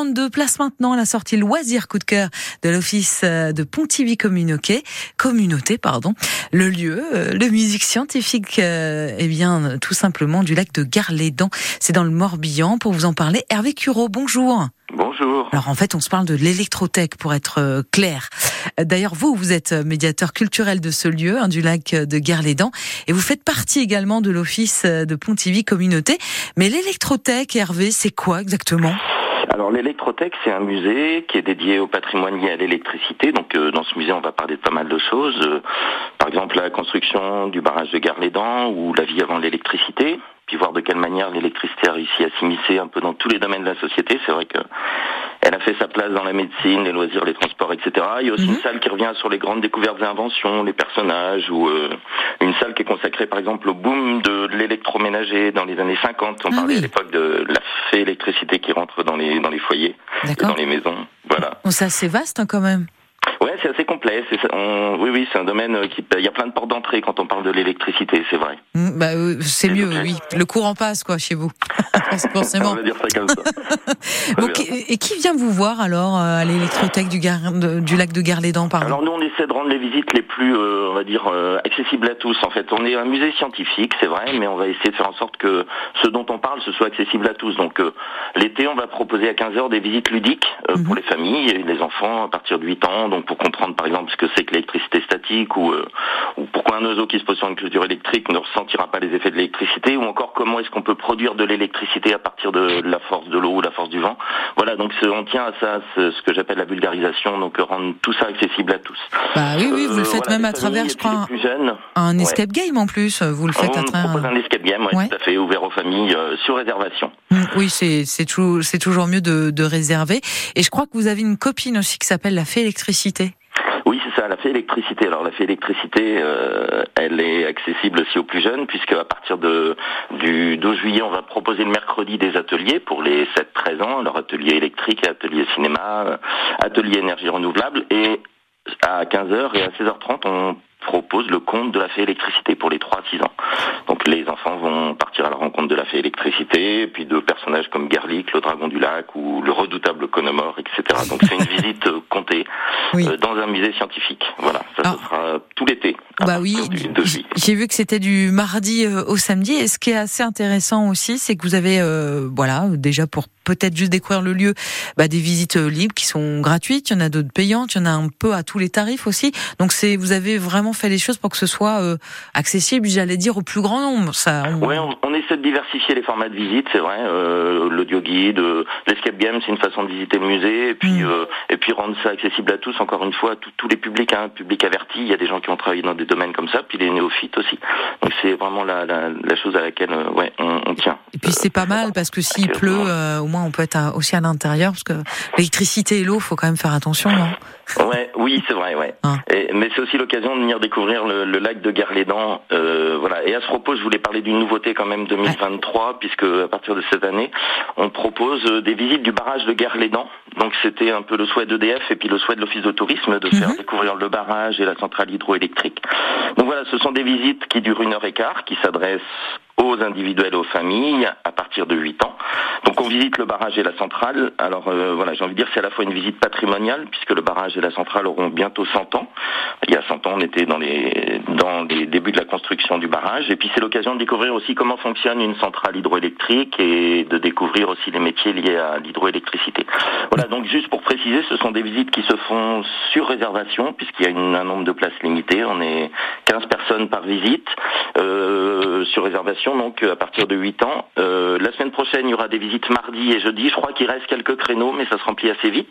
8h42, place maintenant à la sortie loisir coup de cœur de l'Office euh, de Pontivy Communauté, communauté, pardon. Le lieu, euh, le musique scientifique, euh, eh bien, tout simplement du lac de Garlédan. C'est dans le Morbihan. Pour vous en parler, Hervé Curo, bonjour. Bonjour. Alors en fait, on se parle de l'électrothèque pour être clair. D'ailleurs, vous, vous êtes médiateur culturel de ce lieu, hein, du lac de Garlédan, et vous faites partie également de l'office de Pontivy Communauté. Mais l'électrothèque, Hervé, c'est quoi exactement? Alors l'électrothèque, c'est un musée qui est dédié au patrimoine lié à l'électricité. Donc euh, dans ce musée, on va parler de pas mal de choses. Euh, par exemple, la construction du barrage de Gare-les-Dents ou la vie avant l'électricité puis voir de quelle manière l'électricité a réussi à s'immiscer un peu dans tous les domaines de la société. C'est vrai que elle a fait sa place dans la médecine, les loisirs, les transports, etc. Il y a aussi une mhm. salle qui revient sur les grandes découvertes et inventions, les personnages, ou euh, une salle qui est consacrée par exemple au boom de l'électroménager dans les années 50. On ah parlait à l'époque de la fée électricité qui rentre dans les, dans les foyers, dans les maisons. Voilà. C'est assez vaste hein, quand même. Ouais, c'est assez complet. oui, oui, c'est un domaine euh, qui. Il y a plein de portes d'entrée quand on parle de l'électricité, c'est vrai. Mm, bah, euh, c'est mieux, oui. Le courant passe, quoi, chez vous. Forcément. on va dire ça comme ça. et qui vient vous voir alors euh, à l'électrothèque du, du lac de Garlédan, pardon? Alors nous, on essaie de rendre les visites les plus, on va dire, accessibles à tous. En fait, on est un musée scientifique, c'est vrai, mais on va essayer de faire en sorte que ce dont on parle, ce soit accessible à tous. Donc l'été, on va proposer à 15 heures des visites ludiques pour mhm. les familles et les enfants à partir de 8 ans. Donc pour comprendre par exemple ce que c'est que l'électricité statique ou, euh, ou, pourquoi un oiseau qui se pose sur une clôture électrique ne ressentira pas les effets de l'électricité ou encore comment est-ce qu'on peut produire de l'électricité à partir de la force de l'eau ou la force du vent. Voilà, donc on tient à ça, ce que j'appelle la vulgarisation, donc rendre tout ça accessible à tous. Bah oui, oui, vous le euh, faites même à travers, je crois, un, escape game en plus. Vous le faites à travers. un escape game, tout à fait, ouvert aux familles euh, sur réservation. Mmh, oui, c'est c'est toujours c'est toujours mieux de, de réserver. Et je crois que vous avez une copine aussi qui s'appelle la Fée Électricité. La fée électricité. Alors la fée électricité, euh, elle est accessible aussi aux plus jeunes, puisque à partir de, du 12 juillet, on va proposer le mercredi des ateliers pour les 7-13 ans, alors atelier électrique, atelier cinéma, atelier énergie renouvelable, et à 15h et à 16h30, on propose le conte de la fée électricité pour les 3-6 ans. Donc les enfants vont partir à la rencontre de la fée électricité, puis de personnages comme Garlic, le dragon du lac ou le redoutable Conomore, etc. Donc c'est une visite euh, comptée euh, dans un musée scientifique. Voilà, ça ce ah. sera tout l'été. Bah oui, j'ai vu que c'était du mardi euh, au samedi. Et ce qui est assez intéressant aussi, c'est que vous avez, voilà, déjà pour peut-être juste découvrir le lieu, bah, des visites libres qui sont gratuites. Il y en a d'autres payantes. Il y en a un peu à tous les tarifs aussi. Donc c'est, vous avez vraiment fait les choses pour que ce soit euh, accessible, j'allais dire, au plus grand nombre. Ça, on... Oui, on, essaie de diversifier les formats de visite, c'est vrai. Euh, L'audio guide, euh, l'escape game, c'est une façon de visiter le musée, et puis mm. euh, et puis rendre ça accessible à tous. Encore une fois, tous les publics, hein, public Il y a des gens qui ont travaillé dans des domaines comme ça, puis les néophytes aussi. Donc c'est vraiment la, la, la, chose à laquelle ouais, on, on tient. Et puis c'est pas mal parce que s'il pleut, au moins on peut être aussi à l'intérieur, parce que l'électricité et l'eau, faut quand même faire attention, non? Ouais, oui, c'est vrai, ouais. Ah. Et, mais c'est aussi l'occasion de venir découvrir le, le lac de Garlédan. Euh, voilà. Et à ce propos, je voulais parler d'une nouveauté quand même 2023, puisque à partir de cette année, on propose euh, des visites du barrage de Garlédan. Donc c'était un peu le souhait d'EDF et puis le souhait de l'Office de tourisme de faire mhm. découvrir le barrage et la centrale hydroélectrique. Donc voilà, ce sont des visites qui durent une heure et quart, qui s'adressent aux individuels, aux familles, à partir de 8 ans. Donc on visite le barrage et la centrale. Alors euh, voilà, j'ai envie de dire c'est à la fois une visite patrimoniale, puisque le barrage et la centrale auront bientôt 100 ans. Il y a 100 ans, on était dans les, dans les débuts de la construction du barrage. Et puis c'est l'occasion de découvrir aussi comment fonctionne une centrale hydroélectrique et de découvrir aussi les métiers liés à l'hydroélectricité. Voilà, donc juste pour préciser, ce sont des visites qui se font sur réservation, puisqu'il y a un nombre de places limitées. On est 15 personnes par visite. Euh, sur réservation, donc à partir de 8 ans. Euh, la semaine prochaine, il y aura des visites mardi et jeudi. Je crois qu'il reste quelques créneaux, mais ça se remplit assez vite.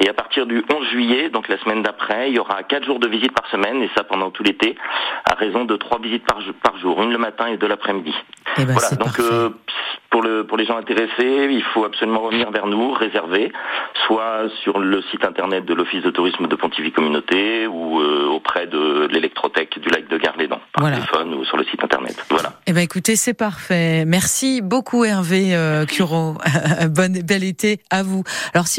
Et à partir du 11 juillet, donc la semaine d'après, il y aura 4 jours de visite par semaine, et ça pendant tout l'été, à raison de 3 visites par, par jour, une le matin et deux l'après-midi. Eh ben, voilà, donc euh, pour, le, pour les gens intéressés, il faut absolument revenir vers nous, réserver, soit sur le site internet de l'Office de tourisme de Pontivy Communauté ou auprès de l'électrothèque du de Garlédan, par téléphone ou sur le site internet. Voilà. Eh ben écoutez, c'est parfait. Merci beaucoup Hervé euh, Curo. Bonne bel été à vous. Alors si